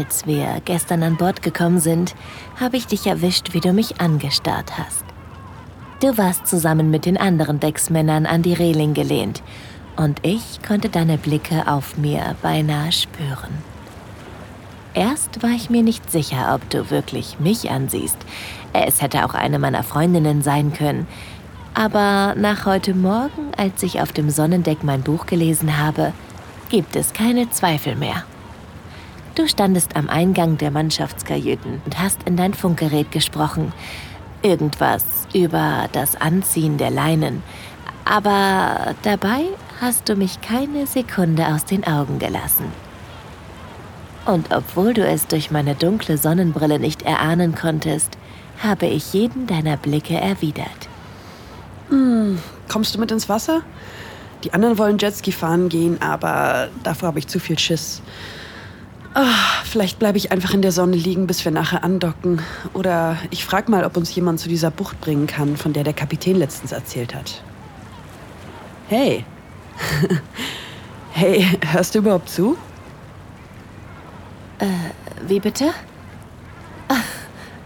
Als wir gestern an Bord gekommen sind, habe ich dich erwischt, wie du mich angestarrt hast. Du warst zusammen mit den anderen Decksmännern an die Reling gelehnt und ich konnte deine Blicke auf mir beinahe spüren. Erst war ich mir nicht sicher, ob du wirklich mich ansiehst. Es hätte auch eine meiner Freundinnen sein können. Aber nach heute Morgen, als ich auf dem Sonnendeck mein Buch gelesen habe, gibt es keine Zweifel mehr. Du standest am Eingang der Mannschaftskajüten und hast in dein Funkgerät gesprochen. Irgendwas über das Anziehen der Leinen. Aber dabei hast du mich keine Sekunde aus den Augen gelassen. Und obwohl du es durch meine dunkle Sonnenbrille nicht erahnen konntest, habe ich jeden deiner Blicke erwidert. Hm, kommst du mit ins Wasser? Die anderen wollen Jetski fahren gehen, aber davor habe ich zu viel Schiss. Ach, vielleicht bleibe ich einfach in der Sonne liegen, bis wir nachher andocken. Oder ich frage mal, ob uns jemand zu dieser Bucht bringen kann, von der der Kapitän letztens erzählt hat. Hey. hey, hörst du überhaupt zu? Äh, wie bitte?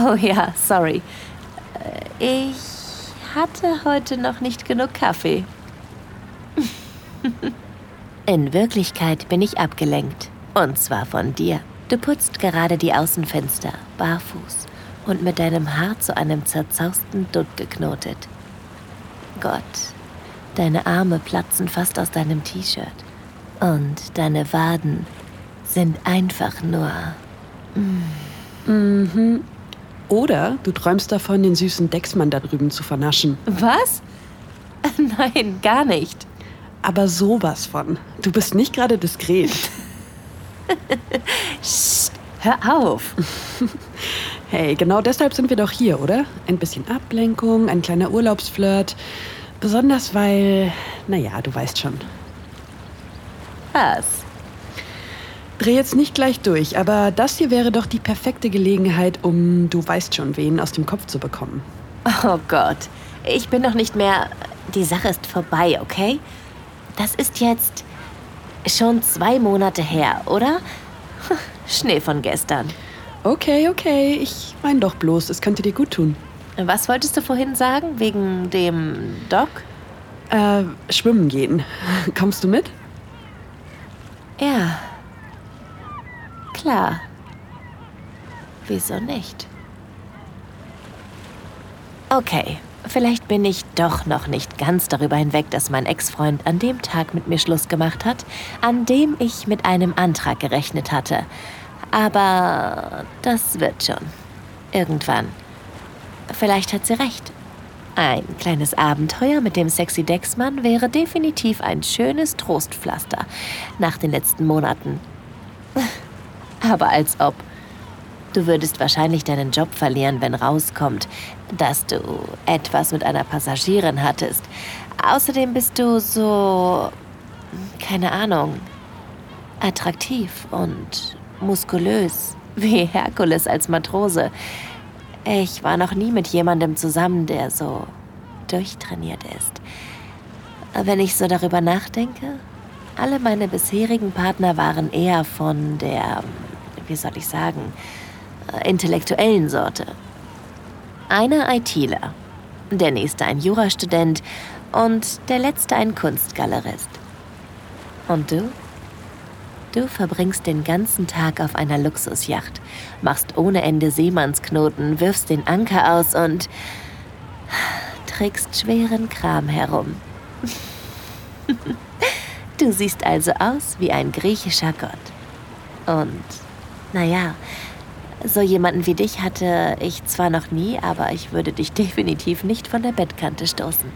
Oh ja, sorry. Äh, ich hatte heute noch nicht genug Kaffee. In Wirklichkeit bin ich abgelenkt. Und zwar von dir. Du putzt gerade die Außenfenster, barfuß und mit deinem Haar zu einem zerzausten Dutt geknotet. Gott, deine Arme platzen fast aus deinem T-Shirt. Und deine Waden sind einfach nur. Mm. Mhm. Oder du träumst davon, den süßen Decksmann da drüben zu vernaschen. Was? Nein, gar nicht. Aber sowas von. Du bist nicht gerade diskret. Psst, hör auf. hey, genau deshalb sind wir doch hier, oder? Ein bisschen Ablenkung, ein kleiner Urlaubsflirt. Besonders weil, naja, du weißt schon. Was? Dreh jetzt nicht gleich durch, aber das hier wäre doch die perfekte Gelegenheit, um du weißt schon wen aus dem Kopf zu bekommen. Oh Gott, ich bin noch nicht mehr. Die Sache ist vorbei, okay? Das ist jetzt schon zwei Monate her, oder? Schnee von gestern. Okay, okay, ich mein doch bloß, es könnte dir gut tun. Was wolltest du vorhin sagen, wegen dem Doc? Äh, schwimmen gehen. Kommst du mit? Ja, klar. Wieso nicht? Okay, vielleicht bin ich doch noch nicht ganz darüber hinweg, dass mein Ex-Freund an dem Tag mit mir Schluss gemacht hat, an dem ich mit einem Antrag gerechnet hatte. Aber das wird schon. Irgendwann. Vielleicht hat sie recht. Ein kleines Abenteuer mit dem sexy Decksmann wäre definitiv ein schönes Trostpflaster nach den letzten Monaten. Aber als ob. Du würdest wahrscheinlich deinen Job verlieren, wenn rauskommt, dass du etwas mit einer Passagierin hattest. Außerdem bist du so, keine Ahnung, attraktiv und muskulös, wie Herkules als Matrose. Ich war noch nie mit jemandem zusammen, der so durchtrainiert ist. Wenn ich so darüber nachdenke, alle meine bisherigen Partner waren eher von der, wie soll ich sagen, intellektuellen Sorte. Einer ITler, der nächste ein Jurastudent und der letzte ein Kunstgalerist. Und du? Du verbringst den ganzen Tag auf einer Luxusjacht, machst ohne Ende Seemannsknoten, wirfst den Anker aus und trägst schweren Kram herum. du siehst also aus wie ein griechischer Gott. Und, naja, so jemanden wie dich hatte ich zwar noch nie, aber ich würde dich definitiv nicht von der Bettkante stoßen.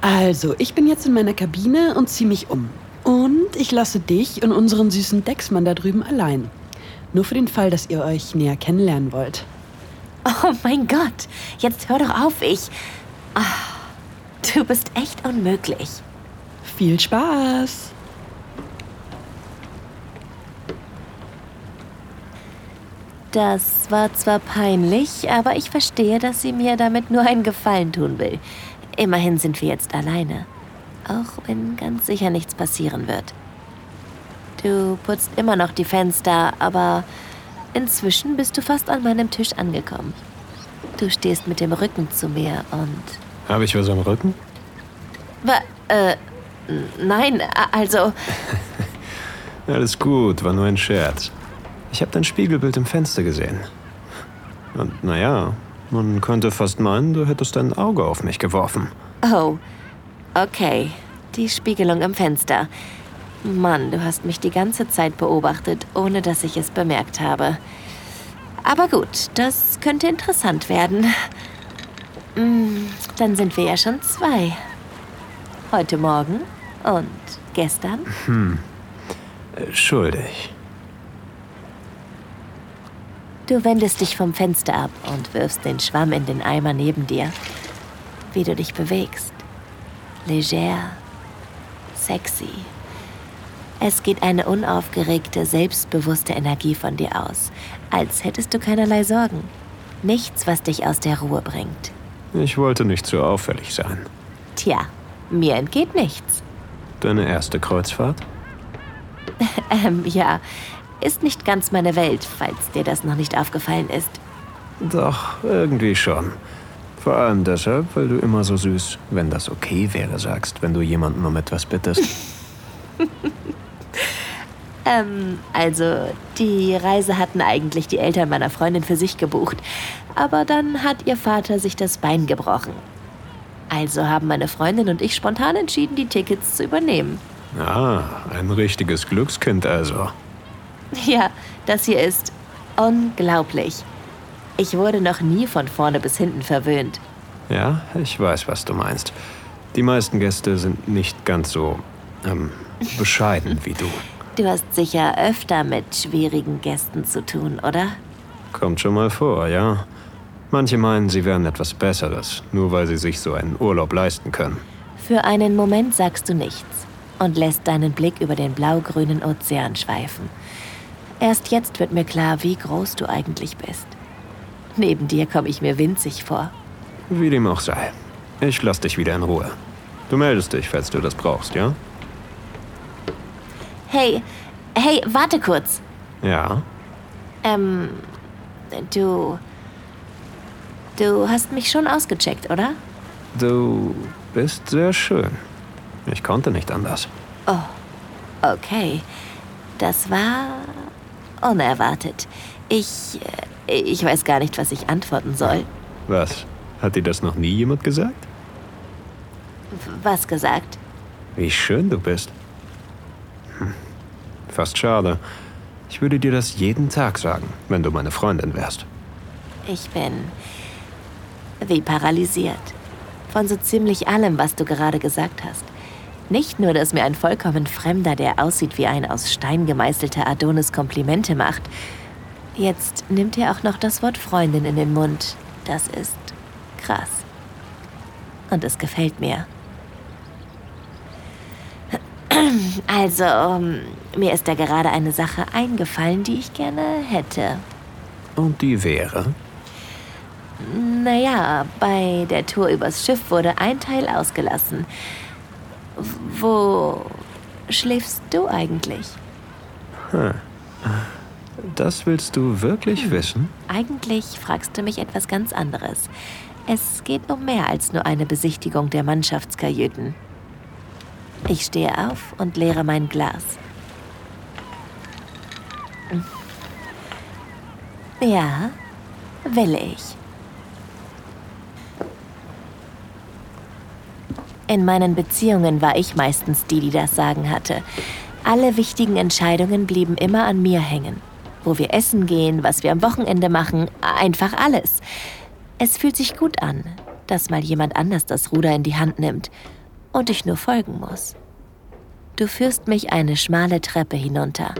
Also, ich bin jetzt in meiner Kabine und zieh mich um. Und ich lasse dich und unseren süßen Decksmann da drüben allein. Nur für den Fall, dass ihr euch näher kennenlernen wollt. Oh mein Gott, jetzt hör doch auf, ich. Ach, du bist echt unmöglich. Viel Spaß! Das war zwar peinlich, aber ich verstehe, dass sie mir damit nur einen Gefallen tun will. Immerhin sind wir jetzt alleine. Auch wenn ganz sicher nichts passieren wird. Du putzt immer noch die Fenster, aber inzwischen bist du fast an meinem Tisch angekommen. Du stehst mit dem Rücken zu mir und. Habe ich was am Rücken? Wa äh, nein, also. Alles gut, war nur ein Scherz. Ich habe dein Spiegelbild im Fenster gesehen. Und naja, man könnte fast meinen, du hättest dein Auge auf mich geworfen. Oh, okay. Die Spiegelung im Fenster. Mann, du hast mich die ganze Zeit beobachtet, ohne dass ich es bemerkt habe. Aber gut, das könnte interessant werden. Hm, dann sind wir ja schon zwei. Heute Morgen und gestern? Hm. Schuldig. Du wendest dich vom Fenster ab und wirfst den Schwamm in den Eimer neben dir. Wie du dich bewegst. Leger, sexy. Es geht eine unaufgeregte, selbstbewusste Energie von dir aus, als hättest du keinerlei Sorgen. Nichts, was dich aus der Ruhe bringt. Ich wollte nicht zu auffällig sein. Tja, mir entgeht nichts. Deine erste Kreuzfahrt? ähm, ja, ist nicht ganz meine Welt, falls dir das noch nicht aufgefallen ist. Doch, irgendwie schon. Vor allem deshalb, weil du immer so süß, wenn das okay wäre, sagst, wenn du jemanden um etwas bittest. ähm, also, die Reise hatten eigentlich die Eltern meiner Freundin für sich gebucht. Aber dann hat ihr Vater sich das Bein gebrochen. Also haben meine Freundin und ich spontan entschieden, die Tickets zu übernehmen. Ah, ein richtiges Glückskind also. Ja, das hier ist unglaublich. Ich wurde noch nie von vorne bis hinten verwöhnt. Ja, ich weiß, was du meinst. Die meisten Gäste sind nicht ganz so ähm, bescheiden wie du. Du hast sicher öfter mit schwierigen Gästen zu tun, oder? Kommt schon mal vor, ja. Manche meinen, sie wären etwas Besseres, nur weil sie sich so einen Urlaub leisten können. Für einen Moment sagst du nichts und lässt deinen Blick über den blau-grünen Ozean schweifen. Erst jetzt wird mir klar, wie groß du eigentlich bist. Neben dir komme ich mir winzig vor. Wie dem auch sei. Ich lass dich wieder in Ruhe. Du meldest dich, falls du das brauchst, ja? Hey, hey, warte kurz. Ja? Ähm, du. Du hast mich schon ausgecheckt, oder? Du bist sehr schön. Ich konnte nicht anders. Oh, okay. Das war unerwartet. Ich. Äh, ich weiß gar nicht, was ich antworten soll. Was? Hat dir das noch nie jemand gesagt? Was gesagt? Wie schön du bist. Hm. Fast schade. Ich würde dir das jeden Tag sagen, wenn du meine Freundin wärst. Ich bin wie paralysiert. Von so ziemlich allem, was du gerade gesagt hast. Nicht nur, dass mir ein vollkommen Fremder, der aussieht wie ein aus Stein gemeißelter Adonis, Komplimente macht. Jetzt nimmt er auch noch das Wort Freundin in den Mund. Das ist krass. Und es gefällt mir. Also, mir ist da gerade eine Sache eingefallen, die ich gerne hätte. Und die wäre? Naja, bei der Tour übers Schiff wurde ein Teil ausgelassen. Wo schläfst du eigentlich? Hm. Das willst du wirklich hm. wissen? Eigentlich fragst du mich etwas ganz anderes. Es geht um mehr als nur eine Besichtigung der Mannschaftskajüten. Ich stehe auf und leere mein Glas. Ja, will ich. In meinen Beziehungen war ich meistens die, die das Sagen hatte. Alle wichtigen Entscheidungen blieben immer an mir hängen. Wo wir essen gehen, was wir am Wochenende machen, einfach alles. Es fühlt sich gut an, dass mal jemand anders das Ruder in die Hand nimmt und ich nur folgen muss. Du führst mich eine schmale Treppe hinunter.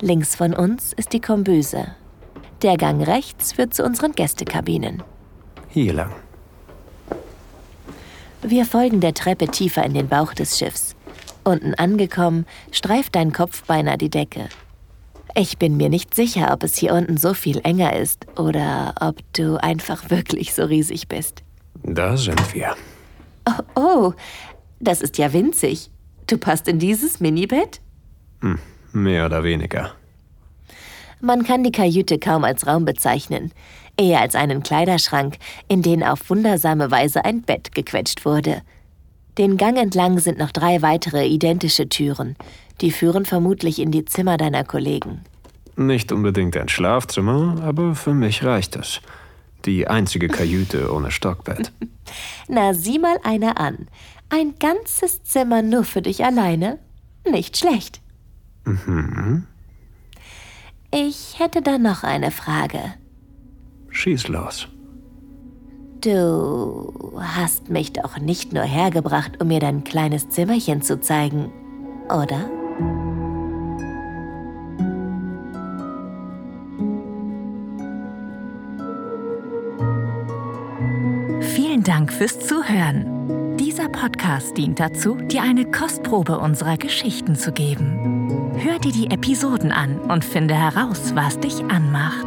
Links von uns ist die Kombüse. Der Gang rechts führt zu unseren Gästekabinen. Hier lang. Wir folgen der Treppe tiefer in den Bauch des Schiffs. Unten angekommen, streift dein Kopf beinahe die Decke. Ich bin mir nicht sicher, ob es hier unten so viel enger ist oder ob du einfach wirklich so riesig bist. Da sind wir. Oh, oh das ist ja winzig. Du passt in dieses Minibett? Hm, Mehr oder weniger. Man kann die Kajüte kaum als Raum bezeichnen, eher als einen Kleiderschrank, in den auf wundersame Weise ein Bett gequetscht wurde. Den Gang entlang sind noch drei weitere identische Türen, die führen vermutlich in die Zimmer deiner Kollegen. Nicht unbedingt ein Schlafzimmer, aber für mich reicht es. Die einzige Kajüte ohne Stockbett. Na, sieh mal einer an. Ein ganzes Zimmer nur für dich alleine? Nicht schlecht. Mhm. Ich hätte da noch eine Frage. Schieß los. Du hast mich doch nicht nur hergebracht, um mir dein kleines Zimmerchen zu zeigen, oder? Vielen Dank fürs Zuhören. Dieser Podcast dient dazu, dir eine Kostprobe unserer Geschichten zu geben. Hör dir die Episoden an und finde heraus, was dich anmacht.